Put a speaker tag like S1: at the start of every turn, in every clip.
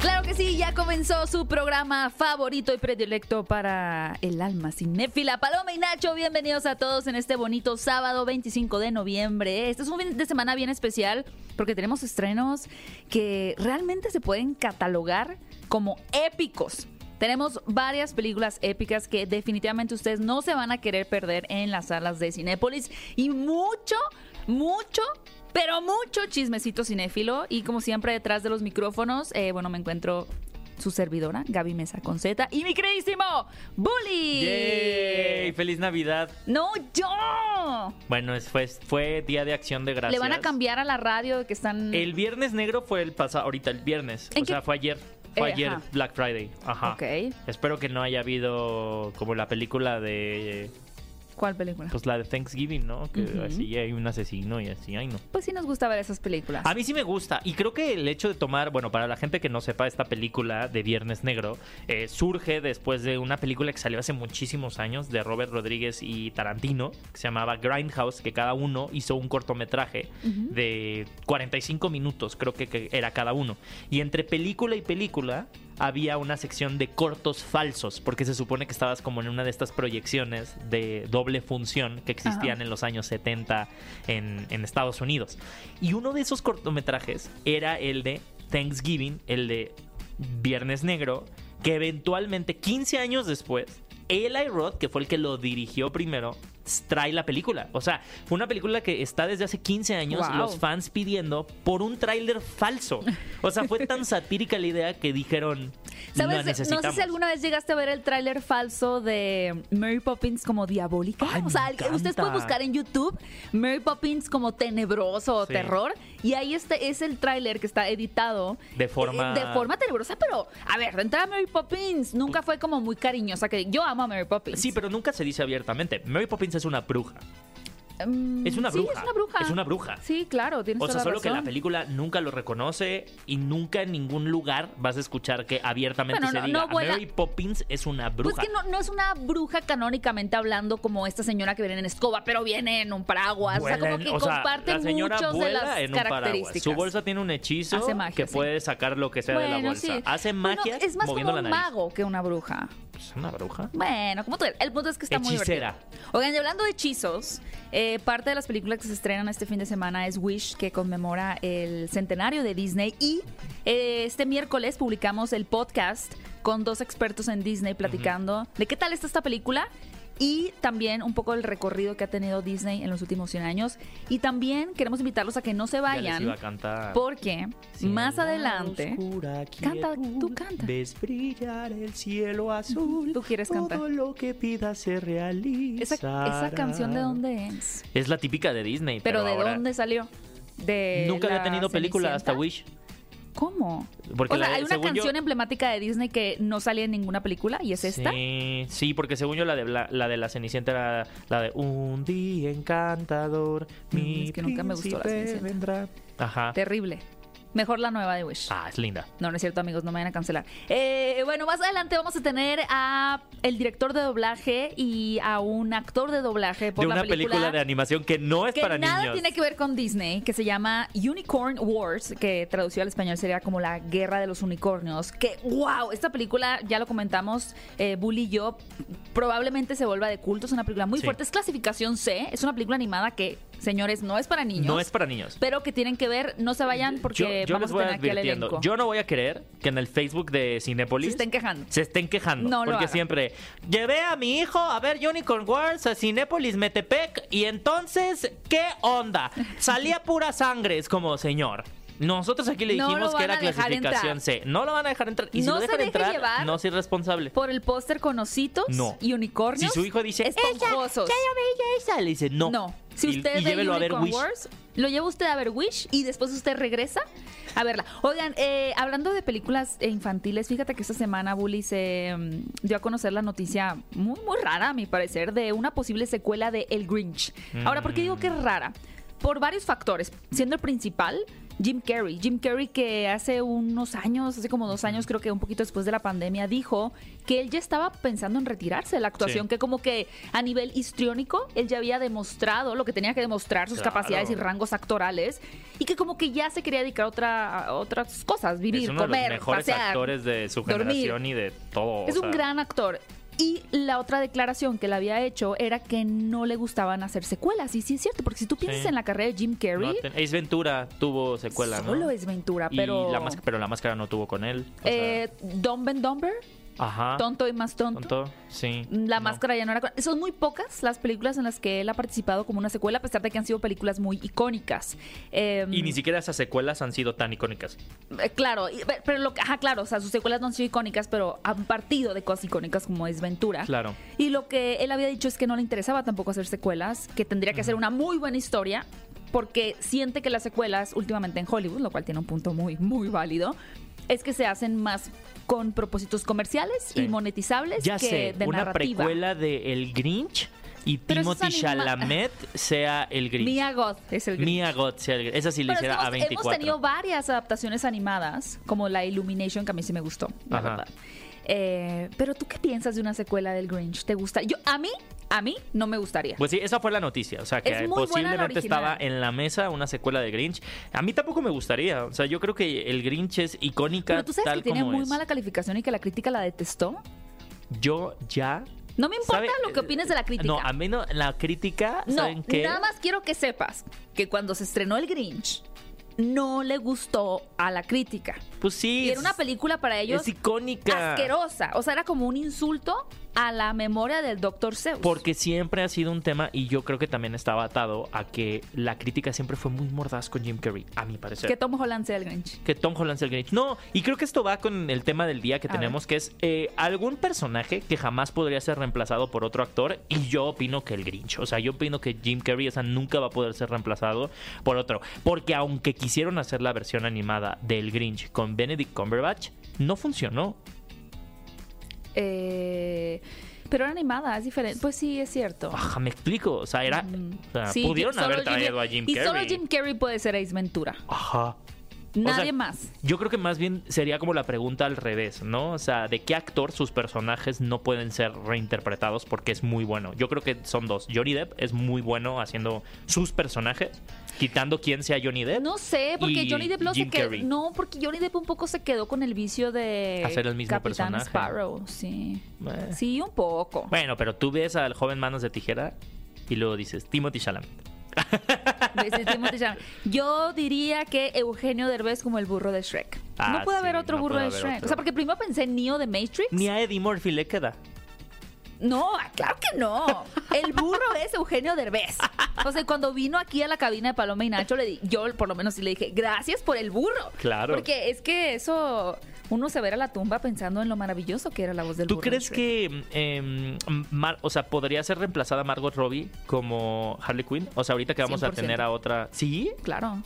S1: Claro que sí, ya comenzó su programa favorito y predilecto para el alma cinéfila. Paloma y Nacho, bienvenidos a todos en este bonito sábado 25 de noviembre. Este es un fin de semana bien especial porque tenemos estrenos que realmente se pueden catalogar como épicos. Tenemos varias películas épicas que definitivamente ustedes no se van a querer perder en las salas de Cinépolis y mucho, mucho pero mucho chismecito cinéfilo y como siempre detrás de los micrófonos, eh, bueno, me encuentro su servidora, Gaby Mesa con Z, y mi queridísimo Bully.
S2: ¡Yay! ¡Feliz Navidad!
S1: ¡No, yo!
S2: Bueno, es- fue, fue Día de Acción de Gracias.
S1: Le van a cambiar a la radio que están...
S2: El Viernes Negro fue el pasado, ahorita el viernes.
S1: ¿En
S2: O sea, fue ayer. Fue
S1: Eh,
S2: ayer
S1: ajá.
S2: Black Friday. Ajá.
S1: Ok.
S2: Espero que no haya habido como la película de...
S1: ¿Cuál película?
S2: Pues la de Thanksgiving, ¿no? Que así hay un asesino y así, ay no.
S1: Pues sí nos gusta ver esas películas.
S2: A mí sí me gusta y creo que el hecho de tomar, bueno, para la gente que no sepa, esta película de Viernes Negro eh, surge después de una película que salió hace muchísimos años de Robert Rodríguez y Tarantino, que se llamaba Grindhouse, que cada uno hizo un cortometraje de 45 minutos, creo que, que era cada uno. Y entre película y película había una sección de cortos falsos, porque se supone que estabas como en una de estas proyecciones de doble función que existían
S1: Ajá.
S2: en los años 70 en, en Estados Unidos. Y uno de esos cortometrajes era el de Thanksgiving, el de Viernes Negro, que eventualmente, 15 años después, Eli Roth, que fue el que lo dirigió primero, trae la película. O sea, fue una película que está desde hace 15 años,
S1: Wow.
S2: los fans pidiendo por un tráiler falso. O sea, fue tan satírica la idea que dijeron,
S1: ¿Sabes? No sé si alguna vez llegaste a ver el tráiler falso de Mary Poppins como diabólica.
S2: Ay,
S1: o sea, ustedes pueden buscar en YouTube Mary Poppins como tenebroso o
S2: Sí.
S1: terror. Y ahí este es el tráiler que está editado.
S2: De forma-
S1: eh, De forma tenebrosa, pero a ver, de entrada Mary Poppins nunca fue como muy cariñosa. que Yo amo a Mary Poppins.
S2: Sí, pero nunca se dice abiertamente. Mary Poppins es una bruja.
S1: Mm,
S2: Es una
S1: sí,
S2: bruja.
S1: es una bruja.
S2: Es una bruja.
S1: Sí, claro, tienes
S2: O
S1: toda
S2: sea,
S1: la
S2: solo que la película nunca lo reconoce y nunca en ningún lugar vas a escuchar que abiertamente
S1: Bueno,
S2: se
S1: no-
S2: diga
S1: no vuela-
S2: Mary Poppins es una bruja.
S1: Pues que no, no es una bruja canónicamente hablando como esta señora que viene en escoba, pero viene en un paraguas. o sea, como
S2: Vuela en-
S1: que
S2: o sea,
S1: comparte
S2: la señora
S1: muchos de
S2: vuela
S1: las
S2: en un paraguas.
S1: características.
S2: Su bolsa tiene un hechizo
S1: magia,
S2: que
S1: sí.
S2: puede sacar lo que sea de la bolsa.
S1: sí.
S2: Hace magia
S1: es más
S2: moviendo
S1: como
S2: la
S1: un
S2: nariz.
S1: mago que una bruja.
S2: ¿Es una bruja?
S1: Bueno, como tú. El punto es que está muy divertido. Oigan, y hablando de hechizos, eh, parte de las películas que se estrenan este fin de semana es Wish, que conmemora el centenario de Disney. Y eh, este miércoles publicamos el podcast con dos expertos en Disney platicando de qué tal está esta película. Y también un poco el recorrido que ha tenido Disney en los últimos 100 años. Y también queremos invitarlos a que no se vayan.
S2: iba a cantar.
S1: Porque
S2: Si
S1: más adelante.
S2: oscura
S1: Canta, tú canta.
S2: Ves brillar el cielo azul.
S1: Tú quieres
S2: Todo
S1: cantar.
S2: lo que pidas se realiza.
S1: Esa, esa canción de dónde es?
S2: Es la típica de Disney.
S1: Pero,
S2: Pero,
S1: ¿de
S2: ahora
S1: dónde salió? De
S2: Nunca había tenido película hasta? Wish.
S1: ¿Cómo?
S2: Porque
S1: o sea,
S2: la
S1: hay una
S2: yo-
S1: canción emblemática de Disney que no sale en ninguna película y es esta.
S2: Sí, sí, porque según yo la de la, la de la Cenicienta era la de Un día encantador,
S1: Mm,
S2: mi
S1: es que nunca me gustó la Cenicienta.
S2: vendrá. Ajá.
S1: Terrible. Mejor la nueva de Wish.
S2: Ah, es linda.
S1: No, no es cierto, amigos, no me vayan a cancelar. Eh, bueno, más adelante vamos a tener a el director de doblaje y a un actor de doblaje por
S2: de
S1: la
S2: una película, de animación que no es
S1: que
S2: para
S1: nada
S2: niños.
S1: tiene que ver con Disney, que se llama Unicorn Wars, que traducido al español sería como la guerra de los unicornios. Que, wow, esta película, ya lo comentamos, eh, Bully y yo, probablemente se vuelva de culto. Es una película muy
S2: Sí.
S1: fuerte, es clasificación C, es una película animada que, señores, no es para niños.
S2: No es para niños.
S1: Pero que tienen que ver, no se vayan porque
S2: yo yo
S1: vamos
S2: les voy
S1: a tener aquí al
S2: advirtiendo.
S1: elenco.
S2: Yo no voy a querer que en el Facebook de Cinépolis
S1: Se estén quejando.
S2: se estén quejando.
S1: No
S2: porque siempre llevé a mi hijo a ver Unicorn Wars a Cinépolis Metepec y entonces, ¿qué onda? Salía pura sangre. Es como, señor. Nosotros aquí le
S1: No
S2: dijimos que era clasificación. C. No lo van a dejar entrar. Y si
S1: No
S2: lo
S1: se
S2: dejan
S1: deje
S2: entrar,
S1: llevar
S2: no es irresponsable.
S1: Por el póster con ositos
S2: No.
S1: y unicornios.
S2: Si su hijo dice,
S1: esponjosos.
S2: "Esa, ya yo veía esa, le dice, no.
S1: No. Si
S2: Y-
S1: usted
S2: y, llévelo a ver Wish.
S1: Wars, lo lleva usted a ver Wish y después usted regresa a verla. Oigan, eh, hablando de películas eh, infantiles, fíjate que esta semana Bully se mm, dio a conocer la noticia muy, muy rara, a mi parecer, de una posible secuela de El Grinch. Ahora, ¿por qué digo que es rara? Por varios factores, siendo el principal Jim Carrey. Jim Carrey que hace unos años, hace como dos años, creo que un poquito después de la pandemia, dijo que él ya estaba pensando en retirarse de la actuación,
S2: Sí.
S1: que como que a nivel histriónico él ya había demostrado lo que tenía que demostrar, sus
S2: Claro.
S1: capacidades y rangos actorales, y que como que ya se quería dedicar a, otra, a otras cosas, vivir,
S2: es uno de
S1: comer,
S2: los mejores
S1: pasear.
S2: actores de su
S1: dormir.
S2: generación y de todo. o
S1: Es un gran actor. Y la otra declaración que le había hecho era que no le gustaban hacer secuelas. Y sí es cierto, porque si tú piensas
S2: Sí.
S1: en la carrera de Jim
S2: no
S1: Carrey,
S2: Ace Ventura tuvo secuela, ¿no?
S1: solo es Ventura,
S2: Y
S1: pero...
S2: la pero la máscara no tuvo con él. o sea,
S1: eh, Dumb and Dumber,
S2: ajá.
S1: Tonto y más tonto.
S2: Tonto, sí.
S1: La
S2: no.
S1: máscara ya no era. Son muy pocas las películas en las que él ha participado como una secuela, a pesar de que han sido películas muy icónicas. Eh,
S2: Y ni siquiera esas secuelas han sido tan icónicas.
S1: Eh, Claro, y- pero lo que, ajá, claro, o sea, sus secuelas no han sido icónicas, pero han partido de cosas icónicas como es Ventura.
S2: Claro.
S1: Y lo que él había dicho es que no le interesaba tampoco hacer secuelas, que tendría que hacer una muy buena historia, porque siente que las secuelas últimamente en Hollywood, lo cual tiene un punto muy, muy válido, es que se hacen más con propósitos comerciales
S2: Sí.
S1: y monetizables
S2: Ya
S1: que
S2: sé,
S1: de
S2: una
S1: narrativa.
S2: precuela de El Grinch y
S1: Pero
S2: Timothy Chalamet sea el Grinch.
S1: Mia Goth es el Grinch.
S2: Mia Goth sea el Grinch. Esa sí le hiciera a
S1: hemos,
S2: 24.
S1: hemos tenido varias adaptaciones animadas, como la Illumination, que a mí sí me gustó, la
S2: Ajá.
S1: verdad. Eh, pero tú qué piensas de una secuela del Grinch? ¿Te gusta? Yo, a mí, a mí no me gustaría.
S2: Pues sí, esa fue la noticia. O sea, que
S1: Es
S2: posiblemente estaba en la mesa una secuela de Grinch. A mí tampoco me gustaría. O sea, yo creo que el Grinch es icónica
S1: pero tú sabes
S2: tal
S1: que tiene muy
S2: es.
S1: mala calificación y que la crítica la detestó.
S2: Yo ya.
S1: No me importa
S2: ¿sabe?
S1: lo que opines de la crítica.
S2: No, a mí no, la crítica,
S1: No,
S2: ¿saben qué?
S1: nada más quiero que sepas que cuando se estrenó el Grinch, no le gustó a la crítica.
S2: Pues sí.
S1: Y era una película para ellos
S2: Es icónica.
S1: asquerosa. O sea, era como un insulto a la memoria del Dr. Seuss.
S2: Porque siempre ha sido un tema y yo creo que también estaba atado a que la crítica siempre fue muy mordaz con Jim Carrey, a mi parecer.
S1: que Tom Holland sea el Grinch.
S2: que Tom Holland sea el Grinch. No, y creo que esto va con el tema del día que
S1: A
S2: tenemos, que es eh, algún personaje que jamás podría ser reemplazado por otro actor. Y yo opino que el Grinch. O sea, yo opino que Jim Carrey, esa nunca va a poder ser reemplazado por otro. Porque aunque quisieron hacer la versión animada del Grinch con Benedict Cumberbatch, no funcionó.
S1: Eh, pero era animada, es diferente. Pues sí, es cierto.
S2: Ajá, me explico. O sea, era. o sea,
S1: Sí,
S2: pudieron haber
S1: Jim-
S2: traído a Jim
S1: y
S2: Carrey.
S1: solo Jim Carrey puede ser Ace Ventura.
S2: Ajá.
S1: Nadie
S2: sea,
S1: más.
S2: Yo creo que más bien sería como la pregunta al revés, ¿no? O sea, ¿de qué actor sus personajes no pueden ser reinterpretados porque es muy bueno? Yo creo que son dos. Johnny Depp es muy bueno haciendo sus personajes, quitando quién sea Johnny Depp.
S1: No sé, porque Johnny Depp lo se
S2: Jim
S1: quedó.
S2: Carrey.
S1: No, porque Johnny Depp un poco se quedó con el vicio de
S2: Hacer el mismo
S1: Capitán
S2: personaje.
S1: Sparrow, sí.
S2: Eh.
S1: Sí, un poco.
S2: Bueno, pero tú ves al joven Manos de Tijera y luego dices Timothy Chalamet.
S1: Yo diría que Eugenio Derbez como el burro de Shrek.
S2: Ah,
S1: no puede
S2: sí,
S1: haber otro
S2: no
S1: burro
S2: puede
S1: de
S2: haber
S1: Shrek.
S2: otro.
S1: O sea, porque primero pensé en Neo de Matrix.
S2: Ni a Eddie Murphy le queda.
S1: No, claro que no. El burro es Eugenio Derbez. O sea, cuando vino aquí a la cabina de Paloma y Nacho, le di, yo por lo menos sí le dije, gracias por el burro.
S2: Claro.
S1: Porque es que eso, uno se ve a la tumba pensando en lo maravilloso que era la voz del
S2: ¿Tú
S1: burro. de
S2: crees que, em, Mar- o sea, podría ser reemplazada Margot Robbie como Harley Quinn? O sea, ahorita que vamos a
S1: 100%.
S2: tener a otra. ¿Sí?
S1: Claro.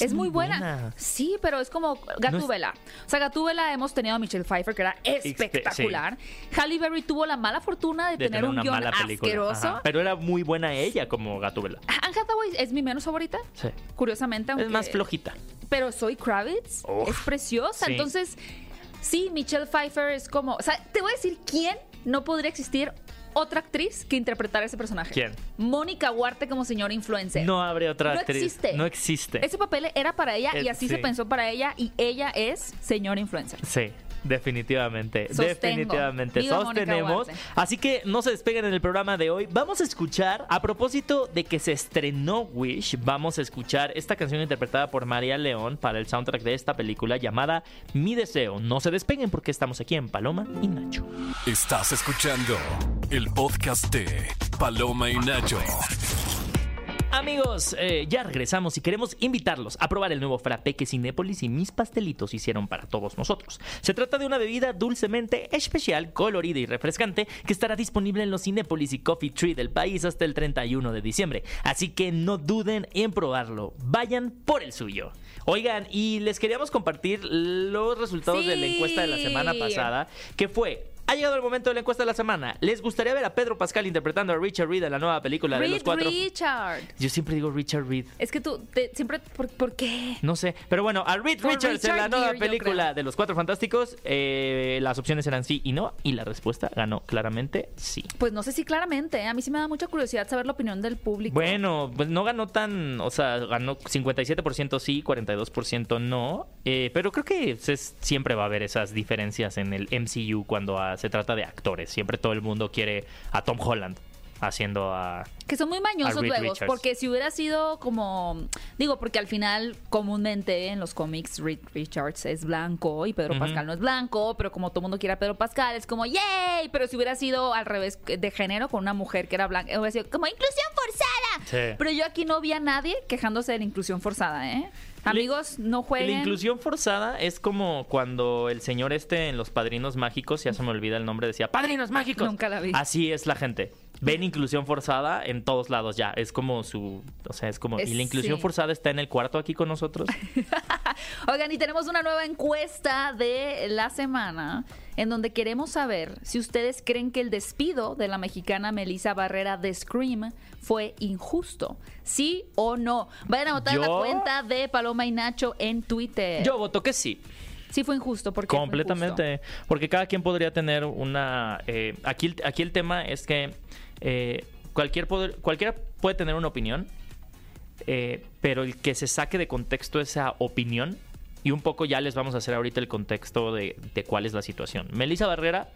S1: Es muy buena. Sí, pero es como Gatúbela. O sea, Gatúbela hemos tenido a Michelle Pfeiffer, que era espectacular. Halle Berry tuvo la mala fortuna de,
S2: de
S1: tener, un
S2: una guion
S1: asqueroso.
S2: Ajá. Pero era muy buena ella como Gatúbela.
S1: Anne Hathaway es mi menos favorita,
S2: Sí.
S1: curiosamente. Aunque...
S2: Es más flojita.
S1: Pero Zoe Kravitz
S2: Uf,
S1: es preciosa.
S2: sí.
S1: Entonces, sí, Michelle Pfeiffer es como. O sea, te voy a decir quién no podría existir otra actriz que interpretara ese personaje.
S2: ¿Quién?
S1: Mónica Huarte como señora influencer.
S2: No habría otra
S1: No
S2: actriz.
S1: existe.
S2: No existe.
S1: Ese papel era para ella y
S2: Es-
S1: así
S2: sí.
S1: se pensó para ella y ella es señora influencer.
S2: Sí. Definitivamente,
S1: Sostengo.
S2: definitivamente sostenemos. Así que no se despeguen en el programa de hoy. Vamos a escuchar, a propósito de que se estrenó Wish, vamos a escuchar esta canción interpretada por María León para el soundtrack de esta película llamada Mi Deseo. No se despeguen porque estamos aquí en Paloma y Nacho.
S3: Estás escuchando el podcast de Paloma y Nacho.
S2: Amigos, eh, ya regresamos y queremos invitarlos a probar el nuevo frappé que Cinépolis y mis pastelitos hicieron para todos nosotros. Se trata de una bebida dulcemente especial, colorida y refrescante que estará disponible en los Cinépolis y Coffee Tree del país hasta el 31 de diciembre. Así que no duden en probarlo. Vayan por el suyo. Oigan, y les queríamos compartir los resultados de la encuesta de la semana pasada, que fue Ha llegado el momento de la encuesta de la semana. ¿Les gustaría ver a Pedro Pascal interpretando a Richard Reed en la nueva película de los cuatro?
S1: Richard.
S2: Yo siempre digo Richard Reed.
S1: Es que tú te- siempre. ¿por, por qué?
S2: No sé, pero bueno, a Reed
S1: Por
S2: Richards en la
S1: Richard
S2: nueva
S1: Gere,
S2: película de los Cuatro Fantásticos, eh, las opciones eran sí y no, y la respuesta ganó claramente sí.
S1: Pues no sé si claramente. ¿eh? A mí sí me da mucha curiosidad saber la opinión del público.
S2: Bueno, pues no ganó tan, o sea, ganó 57% sí, 42% no, eh, pero creo que es- siempre va a haber esas diferencias en el MCU cuando se trata de actores. Siempre todo el mundo quiere a Tom Holland haciendo a...
S1: Que son muy mañosos luego.
S2: Richards.
S1: Porque si hubiera sido como. Digo, porque al final, comúnmente en los cómics, Reed Richards es blanco y Pedro. Pascal no es blanco. Pero como todo mundo quiere a Pedro Pascal, es como ¡yay! Pero si hubiera sido al revés de género con una mujer que era blanca, hubiera sido como ¡inclusión forzada!
S2: Sí.
S1: Pero yo aquí no vi a nadie quejándose de la inclusión forzada, ¿eh? Amigos, no jueguen.
S2: La inclusión forzada es como cuando el señor este en Los Padrinos Mágicos, ya se me olvida el nombre, decía ¡Padrinos Mágicos!
S1: Nunca la vi.
S2: Así es la gente. Ven inclusión forzada en todos lados ya. Es como su... O sea, es como... ¿Y la inclusión
S1: sí.
S2: forzada está en el cuarto aquí con nosotros?
S1: Oigan, y tenemos una nueva encuesta de la semana en donde queremos saber si ustedes creen que el despido de la mexicana Melissa Barrera de Scream fue injusto. ¿Sí o no? Vayan a votar en la cuenta de Paloma y Nacho en Twitter.
S2: Yo voto que sí.
S1: Sí fue injusto porque
S2: Completamente. Porque cada quien podría tener una... eh, aquí, aquí el tema es que eh, cualquier poder- cualquiera puede tener una opinión, eh, pero el que se saque de contexto esa opinión, y un poco ya les vamos a hacer ahorita el contexto de, de cuál es la situación. Melissa Barrera,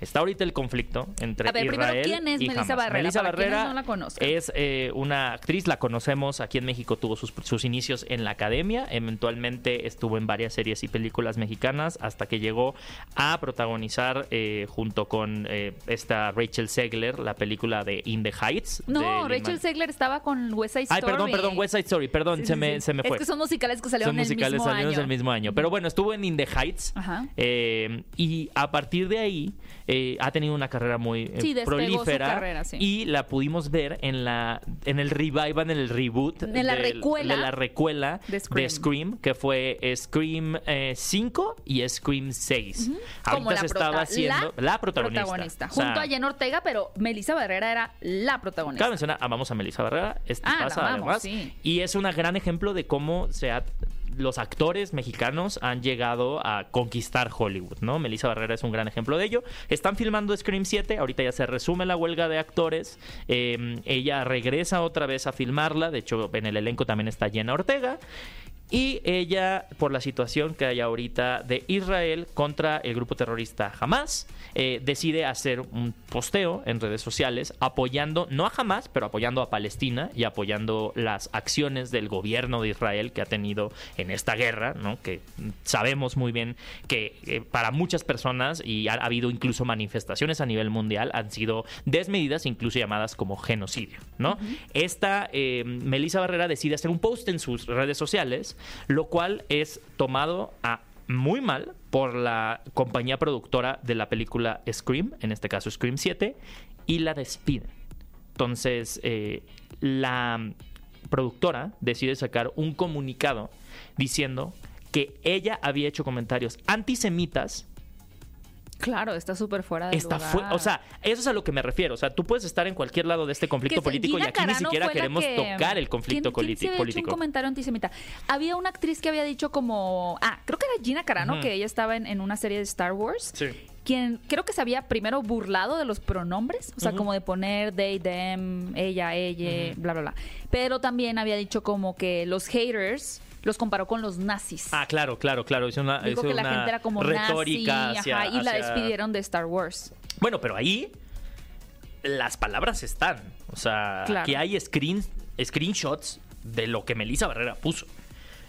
S2: está ahorita el conflicto entre
S1: A ver, primero,
S2: Israel
S1: ¿quién es
S2: y
S1: Melissa
S2: Hamas.
S1: Barrera?
S2: Melissa Barrera
S1: no la conozcan.
S2: es eh, una actriz, la conocemos aquí en México, tuvo sus, sus inicios en la academia, eventualmente estuvo en varias series y películas mexicanas hasta que llegó a protagonizar eh, junto con eh, esta Rachel Segler la película de In the Heights.
S1: No, Rachel Segler estaba con West Side
S2: Ay,
S1: Story.
S2: perdón, perdón, West Side Story, perdón,
S1: Sí,
S2: se,
S1: sí,
S2: me,
S1: sí.
S2: se me fue.
S1: Es que son musicales que salieron
S2: Son musicales
S1: el mismo
S2: salieron
S1: año.
S2: Mismo año. Pero bueno, estuvo en In the Heights.
S1: Ajá.
S2: eh, y a partir de ahí eh, ha tenido una carrera muy eh,
S1: Sí,
S2: prolífera.
S1: carrera, sí.
S2: Y la pudimos ver en la en el revival, en el reboot.
S1: En la
S2: del-
S1: recuela
S2: De la recuela
S1: de
S2: de
S1: Scream.
S2: Que fue Scream eh, 5 y Scream 6.
S1: Como
S2: Ahorita
S1: la
S2: se estaba haciendo la, protagonista.
S1: protagonista.
S2: O sea,
S1: Junto a Jen Ortega, pero Melissa Barrera era la
S2: Cabe
S1: protagonista.
S2: mencionar, amamos a Melissa Barrera, este
S1: Ah, la
S2: pasa
S1: amamos,
S2: además,
S1: sí.
S2: y es un gran ejemplo de cómo se ha- los actores mexicanos han llegado a conquistar Hollywood, ¿no? Melissa Barrera es un gran ejemplo de ello. Están filmando Scream 7, ahorita ya se resume la huelga de actores, eh, ella regresa otra vez a filmarla, de hecho en el elenco también está Jenna Ortega. Y ella, por la situación que hay ahorita de Israel contra el grupo terrorista Hamas, eh, decide hacer un posteo en redes sociales apoyando, no a Hamas, pero apoyando a Palestina y apoyando las acciones del gobierno de Israel que ha tenido en esta guerra, ¿no? que sabemos muy bien que eh, para muchas personas, y ha, ha habido incluso manifestaciones a nivel mundial, han sido desmedidas, incluso llamadas como genocidio. ¿no? Esta eh, Melissa Barrera decide hacer un post en sus redes sociales, lo cual es tomado muy mal por la compañía productora de la película Scream, en este caso Scream 7, y la despiden. Entonces, eh, la productora decide sacar un comunicado diciendo que ella había hecho comentarios antisemitas
S1: Claro, está súper fuera de
S2: Está
S1: lugar.
S2: fu- o sea, eso es a lo que me refiero. O sea, tú puedes estar en cualquier lado de este conflicto
S1: Que
S2: político
S1: Gina
S2: y aquí ni siquiera queremos
S1: que-
S2: tocar el conflicto
S1: ¿Quién, había hecho un
S2: político.
S1: comentario antisemita? Había una actriz que había dicho como... Ah, creo que era Gina Carano, que ella estaba en, en una serie de Star Wars.
S2: Sí.
S1: Quien creo que se había primero burlado de los pronombres, o sea, como de poner they, them, ella, ella, bla, bla, bla. Pero también había dicho como que los haters los comparó con los nazis.
S2: Ah, claro, claro, claro. Es una,
S1: Dijo
S2: es
S1: que la
S2: una
S1: gente era como
S2: retórica
S1: nazi,
S2: hacia-
S1: ajá, y la despidieron de Star Wars.
S2: Bueno, pero ahí las palabras están. O sea,
S1: Claro.
S2: aquí hay screen, screenshots de lo que Melissa Barrera puso.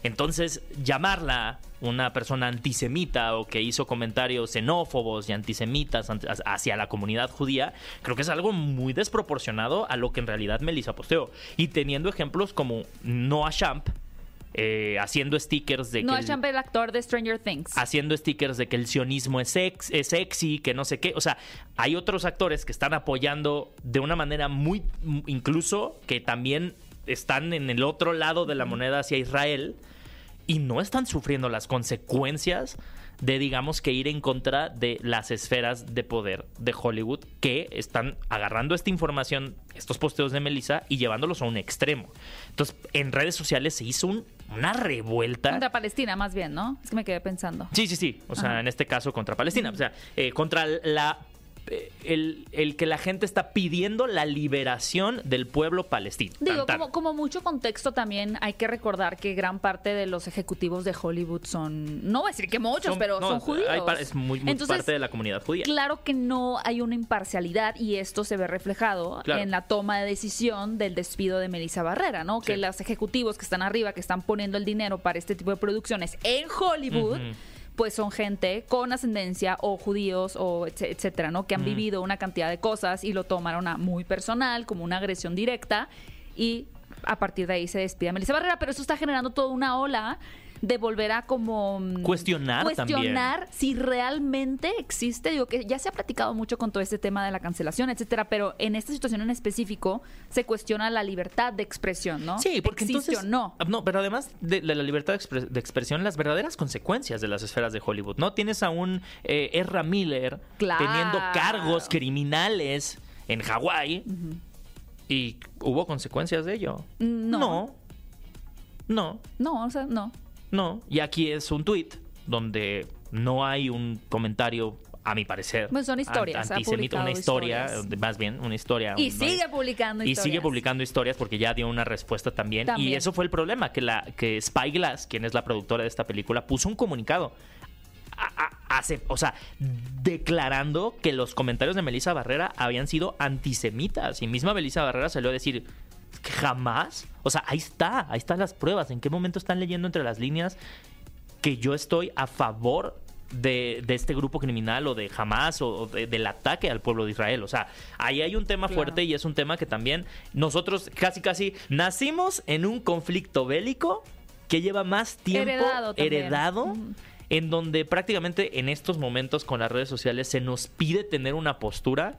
S2: Entonces, llamarla una persona antisemita o que hizo comentarios xenófobos y antisemitas ant- hacia la comunidad judía, creo que es algo muy desproporcionado a lo que en realidad Melissa posteó. Y teniendo ejemplos como Noah Champ, eh, haciendo stickers de
S1: No
S2: que... el-
S1: Champ, el actor de Stranger Things.
S2: haciendo stickers de que el sionismo es, es sexy, que no sé qué. O sea, hay otros actores que están apoyando de una manera muy, incluso que también están en el otro lado de la moneda hacia Israel y no están sufriendo las consecuencias de digamos que ir en contra de las esferas de poder de Hollywood que están agarrando esta información, estos posteos de Melissa y llevándolos a un extremo. Entonces, en redes sociales se hizo un- una revuelta.
S1: Contra Palestina, más bien, ¿no? Es que me quedé pensando.
S2: Sí, sí, sí. O sea,
S1: Ajá.
S2: en este caso contra Palestina. O sea, eh, contra la el, el que la gente está pidiendo la liberación del pueblo palestino.
S1: Digo,
S2: Tan, tan.
S1: como, como mucho contexto también hay que recordar que gran parte de los ejecutivos de Hollywood son, no voy a decir que muchos,
S2: Son-
S1: pero
S2: no,
S1: son judíos.
S2: hay es muy, muy
S1: Entonces,
S2: parte de la comunidad judía.
S1: Claro que no hay una imparcialidad y esto se ve reflejado
S2: Claro.
S1: en la toma de decisión del despido de Melissa Barrera, ¿no? Que los ejecutivos que están arriba, que están poniendo el dinero para este tipo de producciones en Hollywood. Pues son gente con ascendencia o judíos o etc- etcétera, ¿no? Que han
S2: Ujú.
S1: vivido una cantidad de cosas y lo tomaron a muy personal, como una agresión directa y a partir de ahí se despide a Melissa Barrera, pero eso está generando toda una ola de volver a como mm,
S2: Cuestionar
S1: cuestionar si realmente existe, digo que ya se ha platicado mucho con todo este tema de la cancelación, etcétera, pero en esta situación en específico se cuestiona la libertad de expresión, ¿no?
S2: Sí, porque
S1: ¿Existe
S2: entonces...
S1: o no?
S2: Ah, No, pero además de, de la libertad de, expres- de expresión, las verdaderas consecuencias de las esferas de Hollywood, ¿no? Tienes a un eh, Ezra Miller
S1: Claro.
S2: teniendo cargos criminales en Hawái y hubo consecuencias de ello.
S1: No.
S2: No. No.
S1: No, o sea, no.
S2: No. Y aquí es un tweet donde no hay un comentario, a mi parecer.
S1: Pues son historias,
S2: antisemita, una historia,
S1: historias.
S2: más bien, una historia.
S1: Y
S2: un-
S1: sigue publicando
S2: y
S1: historias.
S2: sigue publicando historias porque ya dio una respuesta también. Y eso fue el problema, que la que Spyglass, quien es la productora de esta película, puso un comunicado. a- a- hace- o sea, declarando que los comentarios de Melissa Barrera habían sido antisemitas. Y misma Melissa Barrera salió a decir jamás. O sea, ahí está, ahí están las pruebas. ¿En qué momento están leyendo entre las líneas que yo estoy a favor de, de este grupo criminal o de Hamas o, o de- del ataque al pueblo de Israel. O sea, ahí hay un tema
S1: Claro.
S2: fuerte y es un tema que también nosotros casi casi nacimos en un conflicto bélico que lleva más tiempo
S1: Heredado
S2: en donde prácticamente en estos momentos con las redes sociales se nos pide tener una postura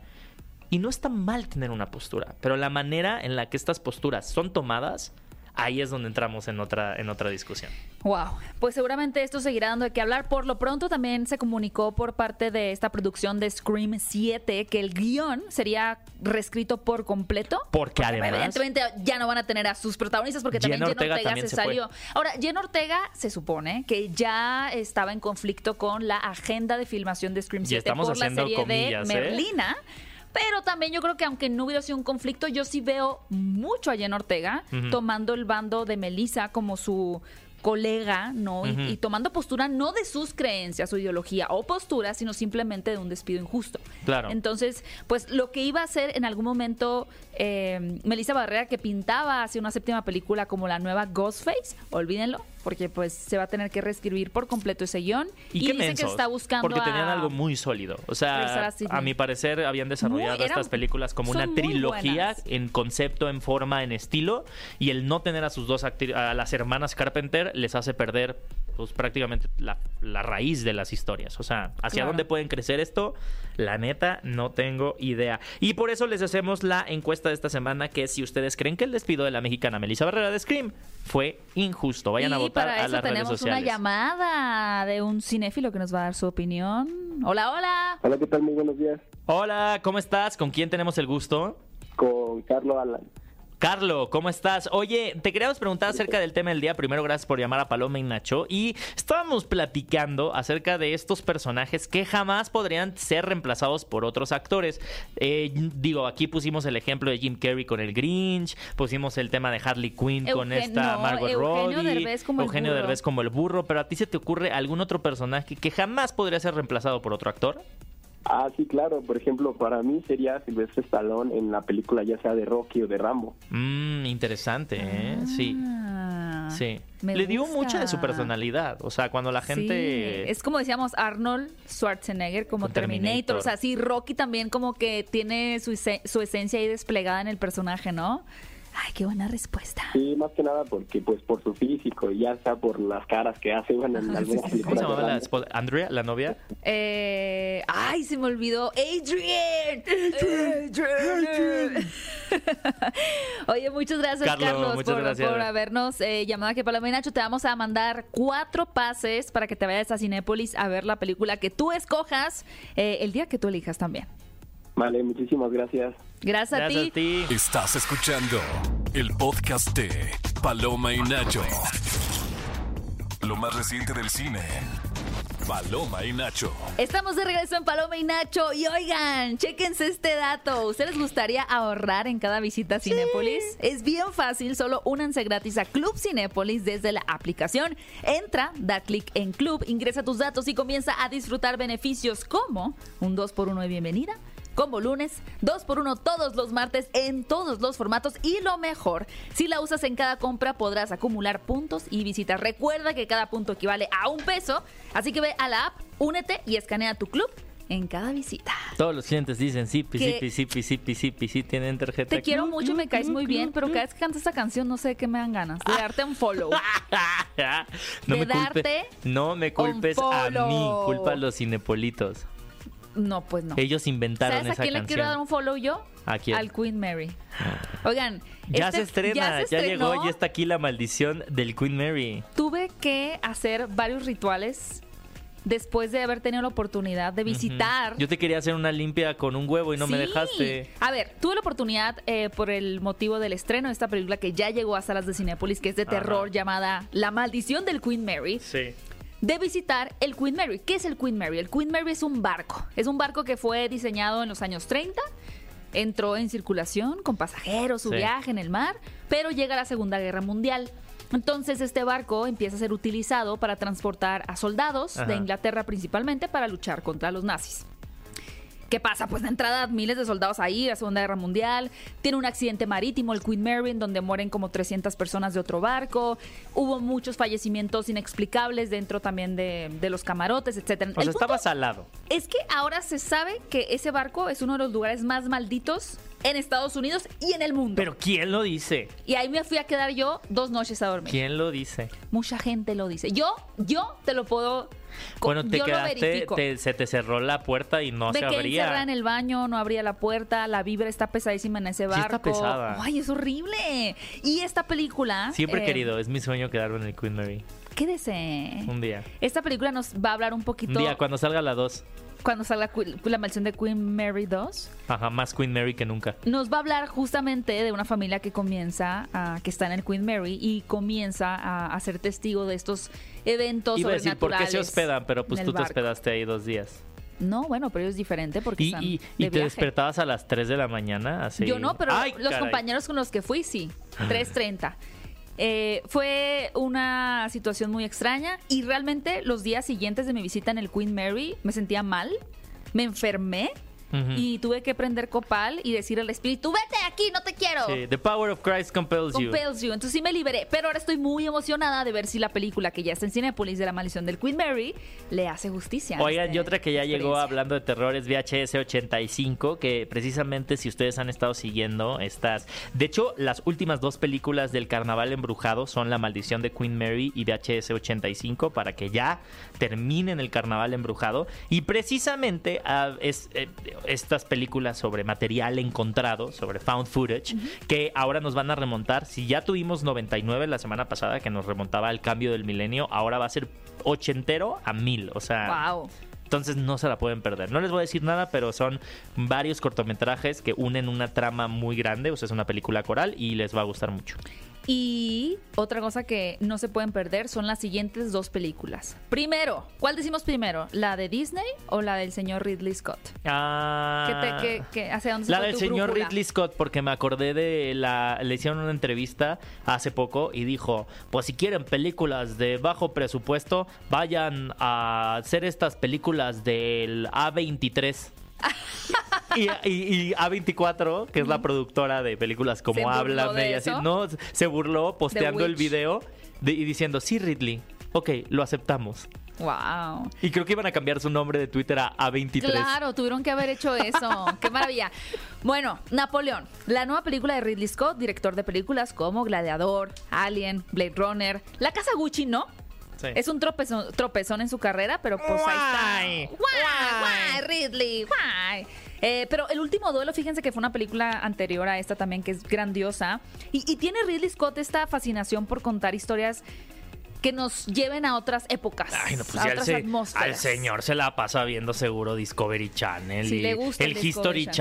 S2: y no está mal tener una postura, pero la manera en la que estas posturas son tomadas, ahí es donde entramos en otra, en otra discusión.
S1: Wow, pues seguramente esto seguirá dando de qué hablar. Por lo pronto también se comunicó por parte de esta producción de Scream 7 que el guion sería reescrito por completo.
S2: Porque además-
S1: Evidentemente ya no van a tener a sus protagonistas porque también
S2: Jenna
S1: Jen Ortega,
S2: Ortega también
S1: se, salió. Ahora, Jen Ortega se supone que ya estaba en conflicto con la agenda de filmación de Scream
S2: Y
S1: 7
S2: estamos
S1: por la
S2: haciendo
S1: serie
S2: comillas,
S1: de
S2: ¿eh?
S1: Pero también yo creo que aunque no hubiera sido un conflicto, yo sí veo mucho a Jen Ortega tomando el bando de Melissa como su colega, ¿no? Y, tomando postura no de sus creencias o ideología o postura, sino simplemente de un despido injusto.
S2: Claro.
S1: Entonces, pues lo que iba a hacer en algún momento eh, Melissa Barrera, que pintaba hacia una séptima película como la nueva Ghostface, olvídenlo, porque pues se va a tener que reescribir por completo ese guion.
S2: Y,
S1: Y,
S2: qué
S1: dice
S2: mensos,
S1: que está buscando
S2: Porque tenían algo muy sólido. O sea,
S1: a
S2: mi parecer habían desarrollado
S1: Muy- eran-
S2: estas películas como una trilogía en concepto, en forma, en estilo. Y el no tener a sus dos a las hermanas Carpenter les hace perder pues prácticamente la, la raíz de las historias. O sea, hacia
S1: Claro.
S2: dónde pueden crecer esto, la neta, no tengo idea. Y por eso les hacemos la encuesta de esta semana, que es si ustedes creen que el despido de la mexicana Melissa Barrera de Scream fue injusto. Vayan
S1: y
S2: a votar
S1: para
S2: a
S1: eso
S2: las redes
S1: tenemos una
S2: sociales.
S1: llamada de un cinéfilo que nos va a dar su opinión. Hola, hola.
S4: Hola, ¿qué tal? Muy buenos días.
S2: Hola, ¿cómo estás? ¿Con quién tenemos el gusto?
S4: Con Carlos Alan.
S2: Carlo, ¿cómo estás? Oye, te queríamos preguntar acerca del tema del día. Primero, gracias por llamar a Paloma y Nacho. Y estábamos platicando acerca de estos personajes que jamás podrían ser reemplazados por otros actores. Eh, digo, aquí pusimos el ejemplo de Jim Carrey con el Grinch, pusimos el tema de Harley Quinn con esta
S1: no,
S2: Margot
S1: Eugenio
S2: Robbie,
S1: Derbez como
S2: Eugenio. Derbez como el burro. Pero a ti se te ocurre algún otro personaje que jamás podría ser reemplazado por otro actor?
S4: Ah, sí, claro. Por ejemplo, para mí sería Silvestre Stallone en la película ya sea de Rocky o de Rambo.
S2: Mmm, interesante, ¿eh? Sí.
S1: Ah,
S2: Sí.
S1: me
S2: Le dio mucha de su personalidad. O sea, cuando la gente.
S1: Sí, Es como decíamos Arnold Schwarzenegger como Terminator.
S2: Terminator.
S1: O sea, sí, Rocky también como que tiene su, su esencia ahí desplegada en el personaje, ¿no? Ay, qué buena respuesta.
S4: Sí, más que nada porque, pues, por su físico y ya sea por las caras que hace, bueno, en algunas
S2: ¿Cómo se
S4: películas.
S2: llamaba la esposa? ¿Andrea, la novia?
S1: Eh, ay, se me olvidó. Adrian. Adrian. Oye, muchas gracias,
S2: Carlos,
S1: Carlos,
S2: muchas
S1: por,
S2: gracias.
S1: por habernos eh, llamado aquí a Paloma y Nacho. Te vamos a mandar cuatro pases para que te vayas a Cinépolis a ver la película que tú escojas eh, el día que tú elijas también.
S4: Vale, muchísimas gracias.
S1: Gracias,
S2: Gracias
S1: a ti.
S3: Estás escuchando el podcast de Paloma y Nacho. Lo más reciente del cine. Paloma y Nacho.
S1: Estamos de regreso en Paloma y Nacho. Y oigan, chéquense este dato. ¿Ustedes les gustaría ahorrar en cada visita a Cinépolis? Es bien fácil, solo únanse gratis a Club Cinépolis desde la aplicación. Entra, da clic en Club, ingresa tus datos y comienza a disfrutar beneficios como un 2x1 de bienvenida. Combo lunes, 2x1 todos los martes en todos los formatos y lo mejor, si la usas en cada compra podrás acumular puntos y visitas. Recuerda que cada punto equivale a un peso, así que ve a la app, únete y escanea tu club en cada visita.
S2: Todos los clientes dicen sí, pi, sí, sí, sí, sí, pi, sí, tienen tarjeta.
S1: Te quiero mucho me caes muy bien, pero cada vez que cantas esta canción no sé qué me dan ganas de darte un follow.
S2: no
S1: de
S2: me culpe-
S1: darte
S2: no me culpes a mí, culpa a los cinepolitos.
S1: No, pues no.
S2: Ellos inventaron
S1: ¿Sabes a
S2: esa
S1: quién le quiero dar un follow yo?
S2: ¿A quién?
S1: Al Queen Mary. Oigan,
S2: Ya
S1: este-
S2: se estrena, ya,
S1: se
S2: llegó,
S1: estrenó.
S2: ya está aquí la maldición del Queen Mary.
S1: tuve que hacer varios rituales después de haber tenido la oportunidad de visitar.
S2: Yo te quería hacer una limpia con un huevo y no me dejaste.
S1: A ver, tuve la oportunidad eh, por el motivo del estreno de esta película que ya llegó a salas de Cinépolis, que es de
S2: Ajá.
S1: terror, llamada La maldición del Queen Mary,
S2: Sí.
S1: De visitar el Queen Mary. ¿Qué es el Queen Mary? El Queen Mary es un barco. Es un barco que fue diseñado en los años 30. Entró en circulación con pasajeros, su
S2: Sí.
S1: viaje en el mar, pero llega la Segunda Guerra Mundial. Entonces este barco empieza a ser utilizado para transportar a soldados de. Inglaterra principalmente para luchar contra los nazis. ¿Qué pasa? Pues de entrada miles de soldados ahí, la Segunda Guerra Mundial. Tiene un accidente marítimo, el Queen Mary, en donde mueren como 300 personas de otro barco. Hubo muchos fallecimientos inexplicables dentro también de, de los camarotes, etcétera.
S2: O sea, estaba salado.
S1: es que ahora se sabe que ese barco es uno de los lugares más malditos en Estados Unidos y en el mundo.
S2: Pero ¿quién lo dice?
S1: y ahí me fui a quedar yo dos noches a dormir.
S2: ¿Quién lo dice?
S1: Mucha gente lo dice. Yo, yo te lo puedo.
S2: Bueno, te
S1: yo lo
S2: quedaste,
S1: verifico.
S2: te- se te cerró la puerta y no
S1: me
S2: se
S1: quedé
S2: abría.
S1: encerrada en el baño, no abría la puerta, la vibra está pesadísima en ese
S2: Sí está
S1: barco.
S2: pesada.
S1: Ay, es horrible. Y esta película.
S2: Siempre
S1: eh,
S2: querido, es mi sueño quedarme en el Queen Mary.
S1: Quédese.
S2: Un día.
S1: Esta película nos va a hablar un
S2: Un
S1: poquito
S2: día, cuando salga la 2.
S1: Cuando salga la maldición de Queen Mary 2.
S2: Ajá, más Queen Mary que nunca.
S1: Nos va a hablar justamente de una familia que comienza, a, que está en el Queen Mary y comienza a, a ser testigo de estos eventos
S2: Iba a decir, ¿por qué se
S1: sobrenaturales
S2: hospedan? Pero pues tú te hospedaste ahí dos días.
S1: No, bueno, pero es diferente porque
S2: Y,
S1: están
S2: y,
S1: de
S2: y te
S1: viaje.
S2: despertabas a las 3 de la mañana, así.
S1: Yo no, pero
S2: Ay,
S1: los
S2: caray.
S1: compañeros con los que fui, sí. 3.30. Eh, fue una situación muy extraña y realmente los días siguientes de mi visita en el Queen Mary me sentía mal, me enfermé Y tuve que prender copal y decir al espíritu, vete de aquí, no te quiero.
S2: Sí, The power of Christ compels you.
S1: Compels you. Entonces sí me liberé, pero ahora estoy muy emocionada de ver si la película que ya está en Cinepolis de la maldición del Queen Mary le hace justicia.
S2: Oigan,
S1: este-
S2: y otra que ya llegó hablando de terror es VHS 85, que precisamente si ustedes han estado siguiendo estas... De hecho, las últimas dos películas del Carnaval Embrujado son La Maldición de Queen Mary y VHS 85, para que ya terminen el Carnaval Embrujado. Y precisamente ah, es, eh, estas películas sobre material encontrado, sobre found footage, que ahora nos van a remontar. Si ya tuvimos 99 la semana pasada, que nos remontaba al cambio del milenio, ahora va a ser ochentero a mil. O sea...
S1: Wow.
S2: Entonces no se la pueden perder. No les voy a decir nada, pero son varios cortometrajes que unen una trama muy grande. O sea, es una película coral y les va a gustar mucho.
S1: Y otra cosa que no se pueden perder son las siguientes dos películas. Primero, ¿cuál decimos primero? ¿La de Disney o la del señor Ridley Scott?
S2: Ah,
S1: ¿Qué te- qué- qué- ¿Hacia dónde se
S2: la
S1: fue
S2: del
S1: tu
S2: señor
S1: brújula?
S2: Ridley Scott, porque me acordé de la. Le hicieron una entrevista hace poco y dijo: Pues si quieren películas de bajo presupuesto, vayan a hacer estas películas del A23. y, y- y A24, que es la productora de películas como Háblame y así, no, se burló posteando el video de- y diciendo: Sí, Ridley, ok, lo aceptamos.
S1: Wow.
S2: Y creo que iban a cambiar su nombre de Twitter a A23.
S1: Claro, tuvieron que haber hecho eso. Qué maravilla. Bueno, Napoleón, la nueva película de Ridley Scott, director de películas como Gladiador, Alien, Blade Runner, La Casa Gucci, ¿no?
S2: Sí.
S1: Es un tropezón, tropezón en su carrera, pero pues ahí está. Ridley, guay. Eh, pero el último duelo, fíjense que fue una película anterior a esta también, que es grandiosa. Y, y tiene Ridley Scott esta fascinación por contar historias que nos lleven a otras épocas,
S2: Ay, no, pues
S1: a
S2: ya al,
S1: otras
S2: se-
S1: atmósferas.
S2: al señor se la pasa viendo seguro Discovery Channel
S1: Sí,
S2: y
S1: le gusta el
S2: History
S1: Channel.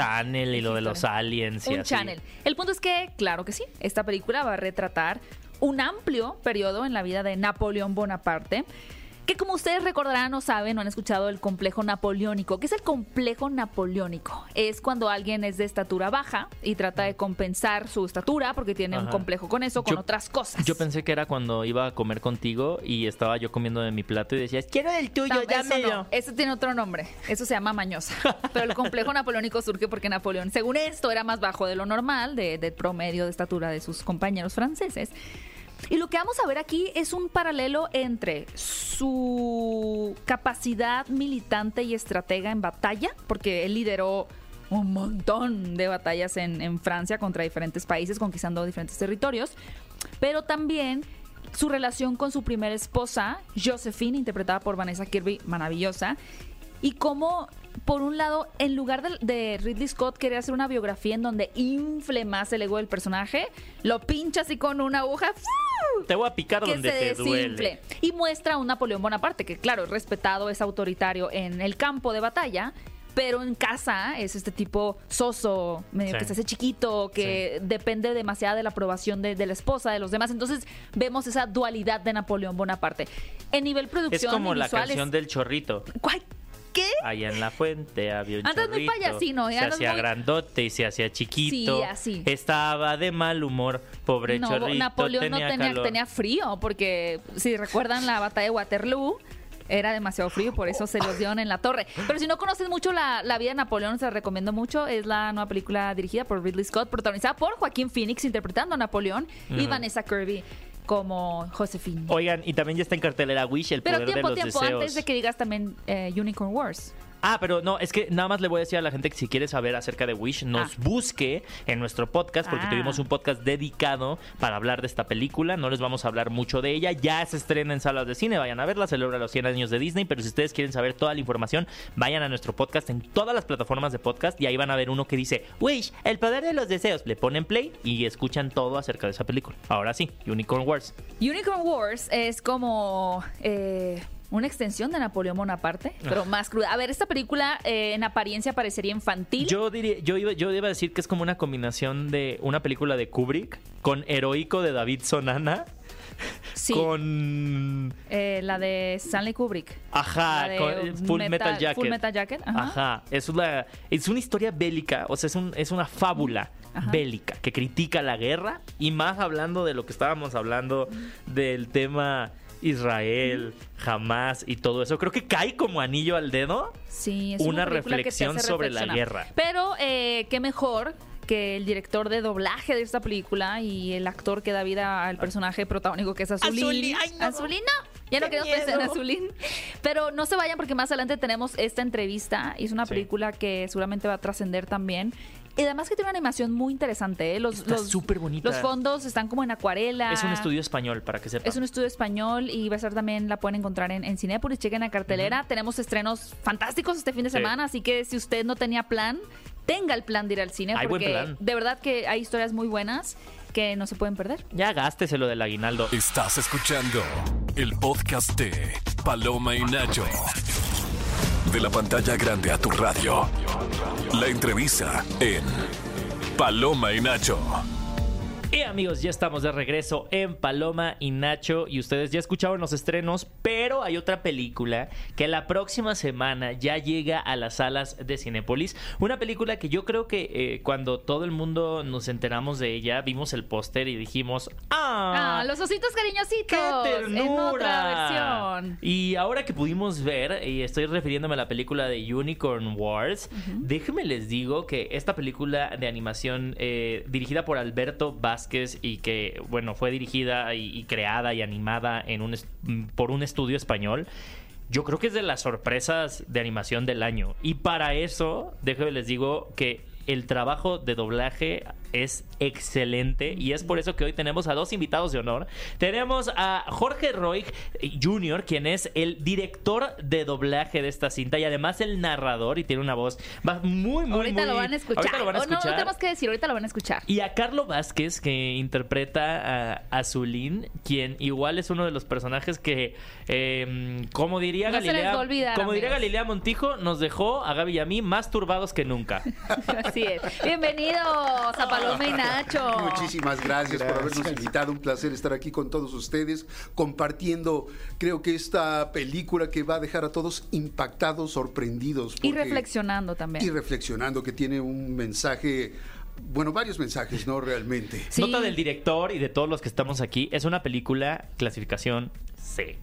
S2: Channel, y lo de los aliens y
S1: un
S2: así.
S1: channel. El punto es que, claro que sí, esta película va a retratar un amplio periodo en la vida de Napoleón Bonaparte. Que como ustedes recordarán o saben o han escuchado el complejo napoleónico. ¿Qué es el complejo napoleónico? Es cuando alguien es de estatura baja y trata de compensar su estatura porque tiene un complejo con eso, con
S2: Yo-
S1: otras cosas.
S2: Yo pensé que era cuando iba a comer contigo y estaba yo comiendo de mi plato y decías, quiero del tuyo,
S1: No, eso
S2: dámelo.
S1: no, eso tiene otro nombre. Eso se llama mañosa. Pero el complejo napoleónico surge porque Napoleón, según esto, era más bajo de lo normal, de- del promedio de estatura de sus compañeros franceses. Y lo que vamos a ver aquí es un paralelo entre su capacidad militante y estratega en batalla, porque él lideró un montón de batallas en, en Francia contra diferentes países, conquistando diferentes territorios, pero también su relación con su primera esposa, Josephine, interpretada por Vanessa Kirby, maravillosa, y cómo, por un lado, en lugar de, de Ridley Scott querer hacer una biografía en donde infle más el ego del personaje, lo pincha así con una aguja ¡fu!
S2: Te voy a picar
S1: que
S2: donde
S1: se
S2: te duele.
S1: Y muestra a un Napoleón Bonaparte, que claro, es respetado, es autoritario en el campo de batalla, pero en casa es este tipo soso, medio
S2: Sí.
S1: que se hace chiquito, que depende demasiado de la aprobación de, de la esposa, de los demás. Entonces vemos esa dualidad de Napoleón Bonaparte. En nivel
S2: Es
S1: producción
S2: como
S1: y
S2: la canción
S1: es-
S2: del chorrito.
S1: ¿Cuál? ¿Qué?
S2: Allá en la fuente había un
S1: Andas muy payasino.
S2: Se hacía
S1: muy-
S2: grandote y se hacía chiquito.
S1: Sí, así.
S2: Estaba de mal humor, pobre
S1: No,
S2: chorrito.
S1: Napoleón
S2: tenía
S1: no tenía,
S2: calor.
S1: tenía frío, porque si recuerdan la batalla de Waterloo, era demasiado frío, por eso se los dieron en la torre. Pero si no conocen mucho la, la vida de Napoleón, se la recomiendo mucho. Es la nueva película dirigida por Ridley Scott, protagonizada por Joaquín Phoenix, interpretando a Napoleón, y. Vanessa Kirby como Josephine.
S2: Oigan, y también ya está en cartelera Wish, el
S1: Pero
S2: poder
S1: tiempo,
S2: de los
S1: tiempo,
S2: deseos.
S1: antes de que digas también eh, Unicorn Wars.
S2: Ah, pero no, es que nada más le voy a decir a la gente que si quiere saber acerca de Wish, nos
S1: Ah.
S2: busque en nuestro podcast, porque
S1: Ah.
S2: tuvimos un podcast dedicado para hablar de esta película. No les vamos a hablar mucho de ella. Ya se estrena en salas de cine, vayan a verla, celebra los 100 años de Disney. Pero si ustedes quieren saber toda la información, vayan a nuestro podcast en todas las plataformas de podcast y ahí van a ver uno que dice Wish, el poder de los deseos. Le ponen play y escuchan todo acerca de esa película. Ahora sí, Unicorn Wars.
S1: Unicorn Wars es como eh, una extensión de Napoleón Bonaparte, pero más cruda. A ver, esta película eh, en apariencia parecería infantil.
S2: Yo diría, yo iba, yo iba a decir que es como una combinación de una película de Kubrick con Heroico de David Sonana.
S1: sí,
S2: Con.
S1: eh, la de Stanley Kubrick.
S2: Ajá, con Full Metal, Jacket.
S1: Full Metal Jacket, ajá.
S2: Ajá. Es una, es una historia bélica, o sea, es, un- es una fábula
S1: Ajá.
S2: bélica que critica la guerra y más hablando de lo que estábamos hablando del tema Israel, Hamas y todo eso. Creo que cae como anillo al dedo.
S1: Sí, es
S2: una
S1: te
S2: reflexión sobre la guerra.
S1: Pero eh, qué mejor que el director de doblaje de esta película y el actor que da vida al personaje protagónico que es Azulín.
S2: Azulín, ay, no.
S1: Azulín, no. Ya no queremos pensar en. Azulín. Pero no se vayan porque más adelante tenemos esta entrevista y es una
S2: Sí.
S1: película que seguramente va a trascender también. Y además que tiene una animación muy interesante. ¿eh? Los,
S2: Está
S1: los,
S2: súper bonita.
S1: los fondos están como en acuarela.
S2: Es un estudio español, para que sepan.
S1: Es un estudio español y va a estar también, la pueden encontrar en, en Cinépolis, chequen la cartelera. Tenemos estrenos fantásticos este fin de
S2: Sí.
S1: semana, así que si usted no tenía plan, tenga el plan de ir al cine,
S2: Hay buen
S1: porque
S2: plan.
S1: de verdad que hay historias muy buenas que no se pueden perder.
S2: Ya gástese lo del aguinaldo.
S3: Estás escuchando el podcast de Paloma y Nacho. De la pantalla grande a tu radio. La entrevista en Paloma y Nacho.
S2: Y amigos, ya estamos de regreso en Paloma y Nacho y ustedes ya escucharon los estrenos, pero hay otra película que la próxima semana ya llega a las salas de Cinépolis. Una película que yo creo que eh, cuando todo el mundo nos enteramos de ella, vimos el póster y dijimos, ¡ah!
S1: Ah, los ositos cariñositos.
S2: ¡Qué ternura!
S1: En otra versión.
S2: Y ahora que pudimos ver, y estoy refiriéndome a la película de Unicorn Wars, déjenme les digo que esta película de animación eh, dirigida por Alberto Vázquez y que, bueno, fue dirigida y, creada y animada en un por un estudio español. yo creo que es de las sorpresas de animación del año. Y para eso, déjenme les digo que el trabajo de doblaje es excelente y es por eso que hoy tenemos a dos invitados de honor. Tenemos a Jorge Roy Jr., quien es el director de doblaje de esta cinta y además el narrador y tiene una voz muy, muy,
S1: ahorita
S2: muy...
S1: Lo van a escuchar.
S2: Ahorita lo van a escuchar.
S1: No, no tenemos que decir, ahorita lo van a escuchar.
S2: Y a Carlo Vázquez, que interpreta a Azulín, quien igual es uno de los personajes que, eh, como diría
S1: no
S2: Galilea,
S1: se les olvidar,
S2: como diría. Galilea Montijo, nos dejó a Gaby y a mí más turbados que nunca.
S1: Así es. Bienvenidos a Paloma y Nacho.
S5: Muchísimas gracias, por habernos invitado. Un placer estar aquí con todos ustedes, compartiendo, creo que esta película que va a dejar a todos impactados, sorprendidos.
S1: Y reflexionando también.
S5: Y reflexionando, que tiene un mensaje, bueno, varios mensajes, ¿no? Realmente.
S1: Sí.
S2: Nota del director y de todos los que estamos aquí, es una película clasificación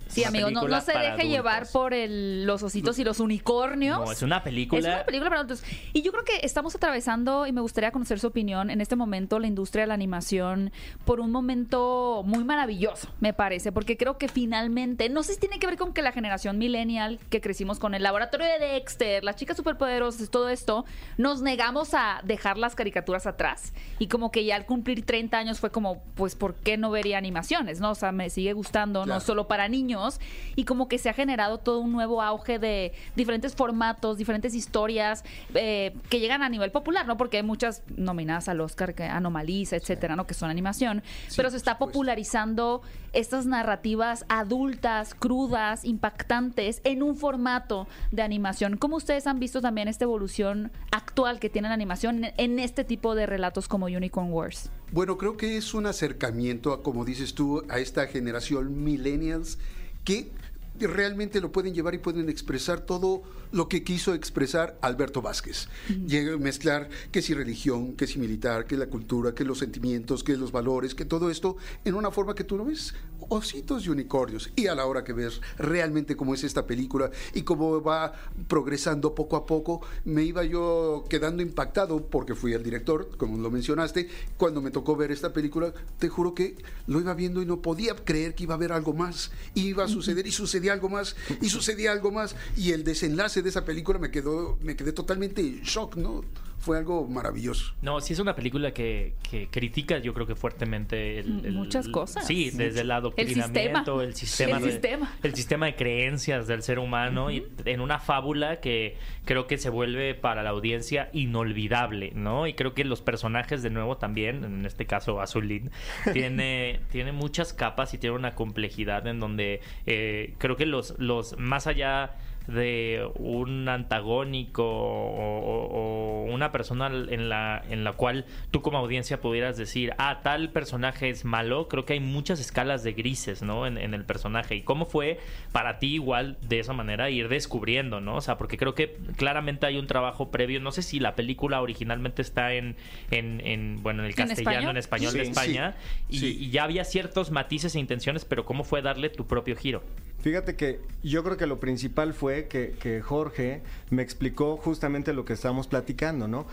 S1: Sí, amigo, no, se deje
S2: adultos.
S1: llevar por el- los ositos y los unicornios.
S2: No, es una película...
S1: Es una película para adultos. Y yo creo que estamos atravesando, y me gustaría conocer su opinión, en este momento la industria de la animación por un momento muy maravilloso, me parece, porque creo que finalmente, no sé si tiene que ver con que la generación millennial, que crecimos con el laboratorio de Dexter, las chicas superpoderosas, todo esto, nos negamos a dejar las caricaturas atrás. Y como que ya al cumplir 30 años fue como, pues, ¿por qué no vería animaciones? ¿No? O sea, me sigue gustando, no solo para niños, y como que se ha generado todo un nuevo auge de diferentes formatos, diferentes historias eh, que llegan a nivel popular, ¿no? Porque hay muchas nominadas al Oscar, que Anomalisa, etcétera, ¿no? Que son animación, pero se está popularizando estas narrativas adultas, crudas, impactantes, en un formato de animación. ¿Cómo ustedes han visto también esta evolución actual que tiene la animación en este tipo de relatos como Unicorn Wars?
S5: Bueno, creo que es un acercamiento, a, como dices tú, a esta generación millennials que realmente lo pueden llevar y pueden expresar todo lo que quiso expresar Alberto Vázquez. Llega a mezclar que si religión, que si militar, que la cultura, que los sentimientos, que los valores, que todo esto en una forma que tú lo ves ositos y unicornios. Y a la hora que ves realmente cómo es esta película y cómo va progresando poco a poco, me iba yo quedando impactado porque fui el director, como lo mencionaste, cuando me tocó ver esta película, te juro que lo iba viendo y no podía creer que iba a haber algo más, iba a suceder y sucedía algo más y sucedía algo más y el desenlace de esa película me quedó me quedé totalmente en shock, ¿no? Fue algo maravilloso.
S2: No, sí es una película que, que critica yo creo que fuertemente el, el-
S1: Muchas cosas.
S2: Sí, desde el adoctrinamiento, el sistema,
S1: El
S2: de,
S1: sistema.
S2: el sistema de creencias del ser humano y en una fábula que creo que se vuelve para la audiencia inolvidable, ¿no? Y creo que los personajes de nuevo también, en este caso Azulín, tiene, tiene muchas capas y tiene una complejidad en donde eh, creo que los, los más allá de un antagónico o, o- o una persona en la, en la cual tú como audiencia pudieras decir, ah, tal personaje es malo, creo que hay muchas escalas de grises, ¿no? En, en el personaje. ¿Y cómo fue para ti igual de esa manera ir descubriendo, ¿no? O sea, porque creo que claramente hay un trabajo previo, no sé si la película originalmente está en, en, en, bueno, en el
S1: ¿En
S2: castellano,
S1: español?
S2: en español de España,
S5: sí,
S2: y,
S5: sí.
S2: y ya había ciertos matices e intenciones, pero ¿cómo fue darle tu propio giro?
S6: Fíjate que yo creo que lo principal fue que, que Jorge me explicó justamente lo que estábamos platicando, ¿no?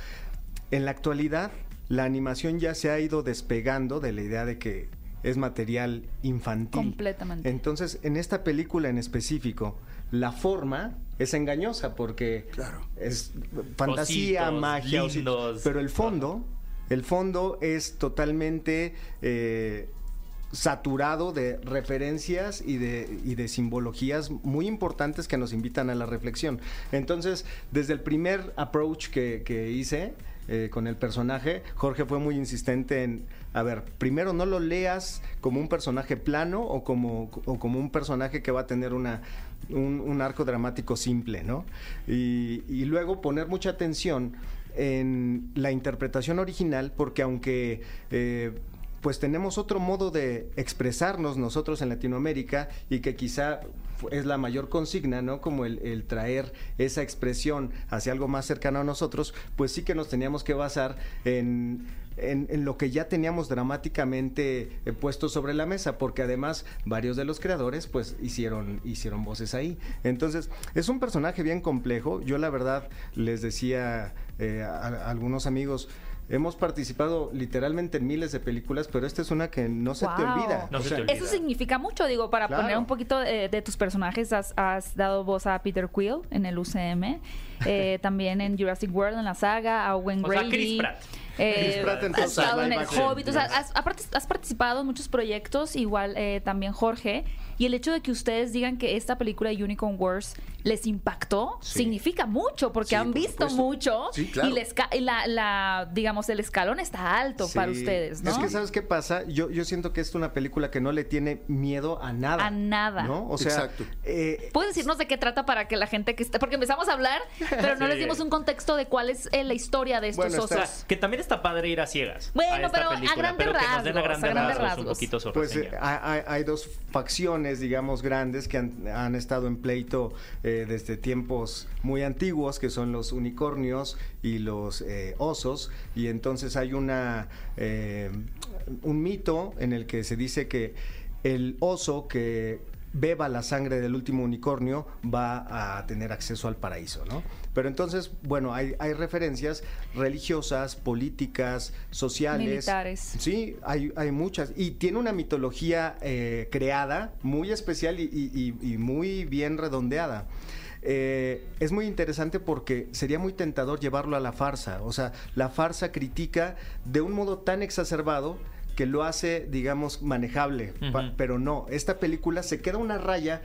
S6: En la actualidad, la animación ya se ha ido despegando de la idea de que es material infantil.
S1: Completamente.
S6: Entonces, en esta película en específico, la forma es engañosa porque
S5: Claro.
S6: es fantasía,
S2: Ositos,
S6: magia, ositos, pero el fondo, el fondo es totalmente eh, saturado de referencias y de, y de simbologías muy importantes que nos invitan a la reflexión. Entonces, desde el primer approach que, que hice eh, con el personaje, Jorge fue muy insistente en, a ver, primero no lo leas como un personaje plano o como, o como un personaje que va a tener una, un, un arco dramático simple, ¿no? Y, y luego poner mucha atención en la interpretación original, porque aunque eh, pues tenemos otro modo de expresarnos nosotros en Latinoamérica y que quizá es la mayor consigna, ¿no? Como el, traer esa expresión hacia algo más cercano a nosotros, pues sí que nos teníamos que basar en, en, lo que ya teníamos dramáticamente eh, puesto sobre la mesa, porque además varios de los creadores pues hicieron, hicieron voces ahí. Entonces, es un personaje bien complejo. Yo la verdad les decía eh, a algunos amigos, hemos participado literalmente en miles de películas, pero esta es una que no se te olvida.
S2: No
S6: O
S2: se
S6: sea,
S2: te olvida.
S1: Eso significa mucho, digo, para
S6: Claro.
S1: poner un poquito de, de tus personajes, has, has dado voz a Peter Quill en el UCM, eh, también en Jurassic World, en la saga, a Owen
S2: O sea,
S1: Grady.
S2: Chris Pratt.
S1: Eh,
S6: Chris Pratt en
S1: has estado en el. Hobbit, o sea, has, participado en muchos proyectos, igual eh, también Jorge, y el hecho de que ustedes digan que esta película Unicorn Wars les impactó,
S5: Sí.
S1: significa mucho, porque
S5: Sí,
S1: han
S5: por
S1: visto
S5: supuesto.
S1: mucho,
S5: Sí, claro.
S1: y la, esca- y la, la, digamos, el escalón está alto
S6: Sí.
S1: para ustedes, ¿no?
S6: Es que, ¿sabes qué pasa? Yo, yo siento que es una película que no le tiene miedo a nada.
S1: A nada.
S6: ¿No? O sea,
S5: Exacto.
S6: eh,
S1: ¿Puedes decirnos de qué trata para que la gente que está... Porque empezamos a hablar, pero no
S2: Sí.
S1: les dimos un contexto de cuál es eh, la historia de estos
S6: Bueno,
S1: osos.
S2: que también está padre ir a ciegas.
S1: Bueno,
S2: a
S1: pero a grandes
S2: pero que nos den a
S1: rasgos,
S2: grandes,
S1: a grandes
S2: rasgos, un
S1: rasgos.
S2: poquito su
S6: Pues eh, hay, hay dos facciones, digamos, grandes que han, han estado en pleito eh, desde tiempos muy antiguos, que son los unicornios y los eh, osos. Y entonces hay una eh, un mito en el que se dice que el oso que beba la sangre del último unicornio va a tener acceso al paraíso, ¿no? Pero entonces, bueno, hay, hay referencias religiosas, políticas, sociales.
S1: Militares.
S6: Sí, hay, hay muchas. Y tiene una mitología eh, creada, muy especial y, y- y- y muy bien redondeada. Eh, es muy interesante porque sería muy tentador llevarlo a la farsa. O sea, la farsa critica de un modo tan exacerbado que lo hace, digamos, manejable. Pero no, esta película se queda una raya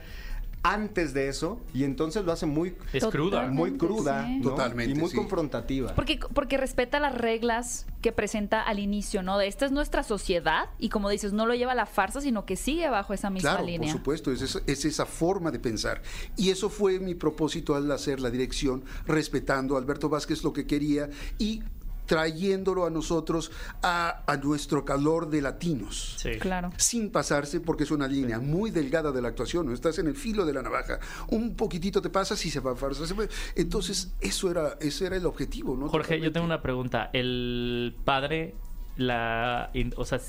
S6: antes de eso y entonces lo hace muy,
S2: Es cruda.
S6: Muy cruda
S1: sí.
S6: ¿no?
S5: Totalmente,
S6: y muy
S5: sí.
S6: confrontativa.
S1: Porque, porque respeta las reglas que presenta al inicio, ¿no? De esta es nuestra sociedad y como dices, no lo lleva a la farsa, sino que sigue bajo esa misma
S5: Claro,
S1: línea.
S5: por supuesto, es, esa- es esa forma de pensar. Y eso fue mi propósito al hacer la dirección, respetando a Alberto Vázquez lo que quería y trayéndolo a nosotros a, a nuestro calor de latinos.
S2: Sí.
S1: Claro.
S5: Sin pasarse, porque es una línea muy delgada de la actuación, ¿no? estás en el filo de la navaja, un poquitito te pasas y se va a farsa. Entonces, eso era, ese era el objetivo, ¿no?
S2: Jorge, yo tengo una pregunta. El padre, la, o sea,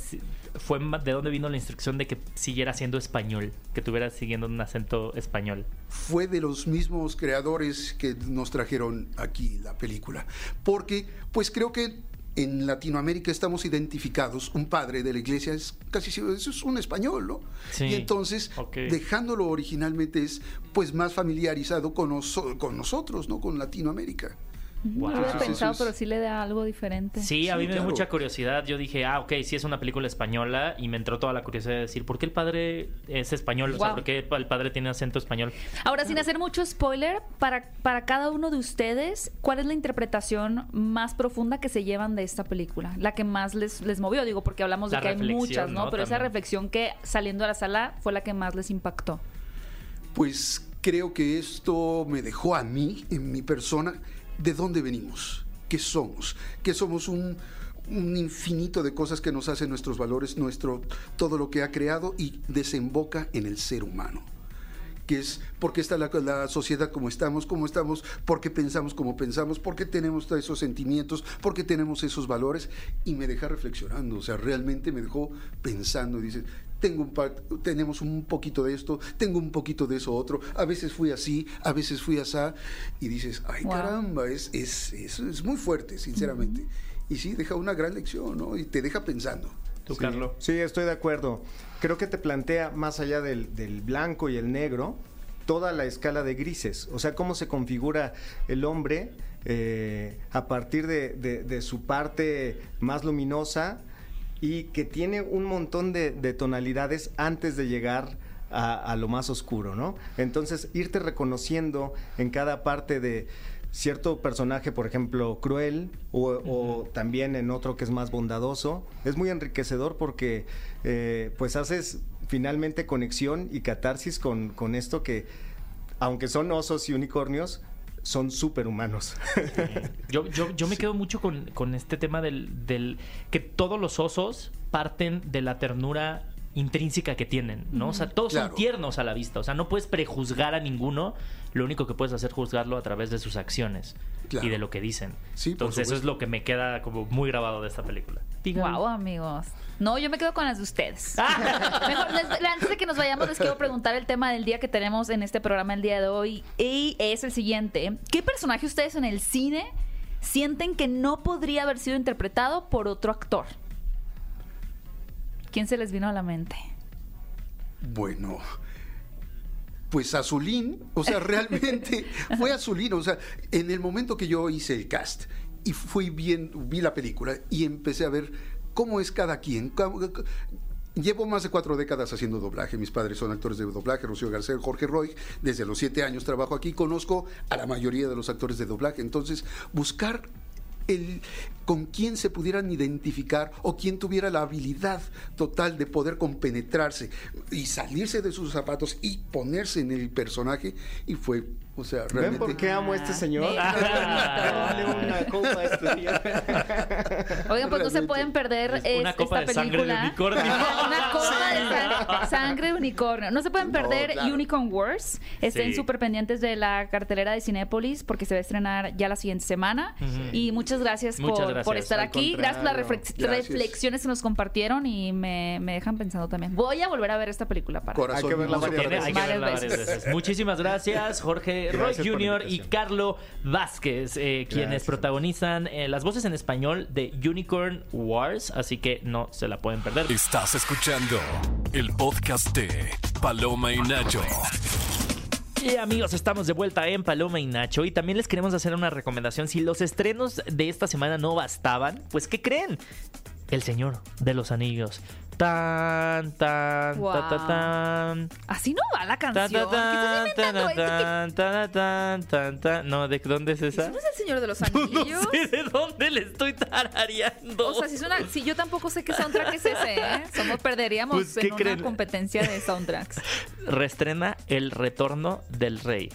S2: fue de dónde vino la instrucción de que siguiera siendo español, que tuviera siguiendo un acento español.
S5: fue de los mismos creadores que nos trajeron aquí la película. Porque, pues creo que en Latinoamérica estamos identificados, un padre de la iglesia es casi siempre eso es un español, ¿no?
S2: Sí,
S5: Y entonces, dejándolo originalmente es pues más familiarizado con, noso- con nosotros, ¿no? Con Latinoamérica.
S1: No lo
S2: Wow.
S1: había
S5: Eso
S1: pensado, pero sí le da algo diferente.
S2: Sí, a
S5: Sí,
S2: mí me dio mucha curiosidad. Yo dije, ah, ok, sí es una película española y me entró toda la curiosidad de decir, ¿por qué el padre es español? O sea. ¿por qué el padre tiene acento español?
S1: Ahora, sin hacer mucho spoiler, para, para cada uno de ustedes, ¿cuál es la interpretación más profunda que se llevan de esta película? La que más les, les movió, digo, porque hablamos de
S2: La
S1: que hay muchas, ¿no?
S2: ¿no?
S1: Pero esa reflexión que saliendo a la sala fue la que más les impactó.
S5: Pues creo que esto me dejó a mí, en mi persona, de dónde venimos, qué somos, que somos un, un infinito de cosas que nos hacen nuestros valores, nuestro todo lo que ha creado y desemboca en el ser humano. Que es porque está la, la sociedad como estamos, como estamos, porque pensamos como pensamos, porque tenemos todos esos sentimientos, porque tenemos esos valores, y me deja reflexionando, o sea, realmente me dejó pensando, dice, tengo un pa- tenemos un poquito de esto, tengo un poquito de eso otro, a veces fui así, a veces fui así, y dices, ay
S1: Wow.
S5: caramba, es, es, es, es muy fuerte, sinceramente. Y sí, deja una gran lección, ¿no? Y te deja pensando.
S2: ¿Tú,
S6: Sí,
S2: Carlos?
S6: Sí, estoy de acuerdo. Creo que te plantea, más allá del, del blanco y el negro, toda la escala de grises. O sea, cómo se configura el hombre eh, a partir de, de- de su parte más luminosa y que tiene un montón de, de tonalidades antes de llegar a, a lo más oscuro, ¿no? Entonces, irte reconociendo en cada parte de cierto personaje, por ejemplo, cruel, o, o también en otro que es más bondadoso, es muy enriquecedor porque eh, pues haces finalmente conexión y catarsis con, con esto que, aunque son osos y unicornios, son superhumanos.
S2: Yo, yo, yo me quedo mucho con, con este tema del, del que todos los osos parten de la ternura intrínseca que tienen, ¿no? O sea, todos
S5: Claro.
S2: son tiernos a la vista. O sea, no puedes prejuzgar a ninguno. Lo único que puedes hacer es juzgarlo a través de sus acciones
S5: Claro.
S2: y de lo que dicen.
S5: Sí, por
S2: Entonces, eso es lo que me queda como muy grabado de esta película.
S1: Wow, amigos. No, yo me quedo con las de ustedes. Mejor, les- antes de que nos vayamos, les quiero preguntar el tema del día que tenemos en este programa el día de hoy. Y es el siguiente. ¿Qué personaje ustedes en el cine sienten que no podría haber sido interpretado por otro actor. ¿Quién se les vino a la mente?
S5: Bueno, pues Azulín, o sea, realmente fue Azulín, o sea, en el momento que yo hice el cast y fui bien, vi la película y empecé a ver cómo es cada quien. Llevo más de cuatro décadas haciendo doblaje. Mis padres son actores de doblaje, Rocío García, Jorge Roy. Desde los siete años trabajo aquí. Conozco a la mayoría de los actores de doblaje. Entonces, buscar el, con quién se pudieran identificar o quién tuviera la habilidad total de poder compenetrarse y salirse de sus zapatos y ponerse en el personaje y fue, o sea,
S6: ¿Ven
S5: realmente...
S6: por qué amo a este señor?
S1: Ah,
S6: Dale una copa a este día.
S1: Oigan, pues no se pueden perder
S2: Es una
S1: es-
S2: copa
S1: esta
S2: de sangre de
S1: película.
S2: unicornio.
S1: una copa de sang- sangre de unicornio. No se pueden
S5: No,
S1: perder
S5: claro.
S1: Unicorn Wars. Estén
S2: Sí.
S1: súper pendientes de la cartelera de Cinépolis porque se va a estrenar ya la siguiente semana. Y muchas gracias,
S2: Muchas
S1: por,
S2: gracias.
S1: Por estar aquí. Gracias por las reflex-
S5: Gracias.
S1: reflexiones que nos compartieron y me, me dejan pensando también. Voy a volver a ver esta película para.
S5: Corazón,
S6: Hay que verla varias
S2: Tiene- hay que verla varias
S1: veces.
S2: veces. Muchísimas gracias, Jorge Roy
S6: Gracias
S2: Jr. y. Carlo Vázquez, eh, quienes
S6: Gracias.
S2: protagonizan eh, las voces en español de Unicorn Wars, así que no se la pueden perder.
S3: Estás escuchando el podcast de Paloma y Nacho.
S2: Y amigos, estamos de vuelta en Paloma y Nacho y también les queremos hacer una recomendación. Si los estrenos de esta semana no bastaban, pues ¿qué creen? El Señor de los Anillos. Tan, tan,
S1: Wow.
S2: ta, ta, tan.
S1: Así no va la canción.
S2: tan,
S1: ¿Qué estás
S2: tan, tan, tan, tan. No, ¿de dónde es esa?
S1: ¿Eso no es el Señor de los
S2: No
S1: Anillos?
S2: sé de dónde le estoy tarareando.
S1: O sea, si, es una, si yo tampoco sé qué soundtrack es ese, ¿eh? Somos perderíamos
S2: Pues, ¿qué
S1: en
S2: creen?
S1: una competencia de soundtracks.
S2: Restrena El Retorno del Rey.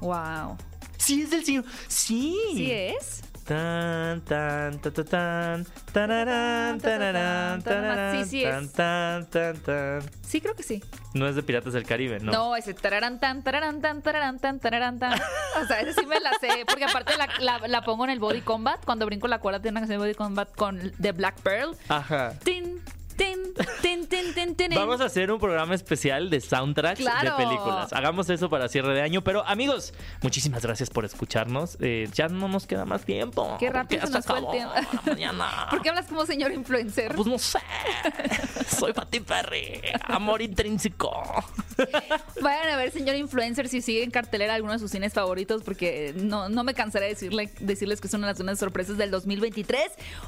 S1: Wow.
S2: Sí, es del señor. Sí.
S1: ¿Sí es?
S2: Tan, tan, ta, ta, tan, tararán, tararán, tararán,
S1: Sí, sí
S2: tan, tan, tan, tan.
S1: Sí, creo que sí.
S2: No es de Piratas del Caribe, ¿no?
S1: No, ese tararán tan, tararán tan, tararán tan, tararán tan. O sea, ese sí me la sé, porque aparte la, la, la pongo en el Body Combat. Cuando brinco la cuerda tiene una canción de Body Combat con The Black Pearl.
S2: Ajá.
S1: Tin,
S2: Vamos a hacer un programa especial de soundtracks
S1: Claro.
S2: de películas. Hagamos eso para cierre de año. Pero amigos, muchísimas gracias por escucharnos. Eh, ya no nos queda más tiempo.
S1: Qué rápido se nos fue el tiempo.
S2: mañana.
S1: ¿Por qué hablas como señor influencer?
S2: Pues no sé. Soy Pati Perry. Amor intrínseco.
S1: Vayan a ver, señor influencer, si sigue en cartelera alguno de sus cines favoritos, porque no, no me cansaré de decirle, decirles que son las unas sorpresas del 2023.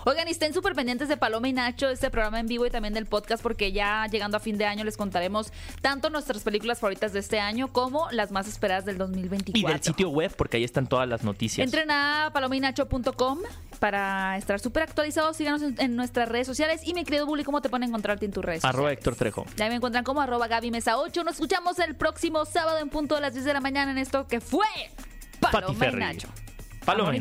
S1: Oigan, y estén súper pendientes de Paloma y Nacho, este programa en vivo y también del podcast, porque ya llegando a fin de año les contaremos tanto nuestras películas favoritas de este año como las más esperadas del 2024.
S2: Y del sitio web, porque ahí están todas las noticias.
S1: Entren a palominacho.com para estar súper actualizados. Síganos en, en nuestras redes sociales. Y mi querido Bully, ¿cómo te pueden encontrarte en tus redes
S2: Arroba
S1: sociales?
S2: Héctor Trejo.
S1: Ya me encuentran como arroba Gaby Mesa 8. Nos escuchamos el próximo sábado en punto de las 10 de la mañana en esto que fue Paloma y. Nacho.
S2: Paloma y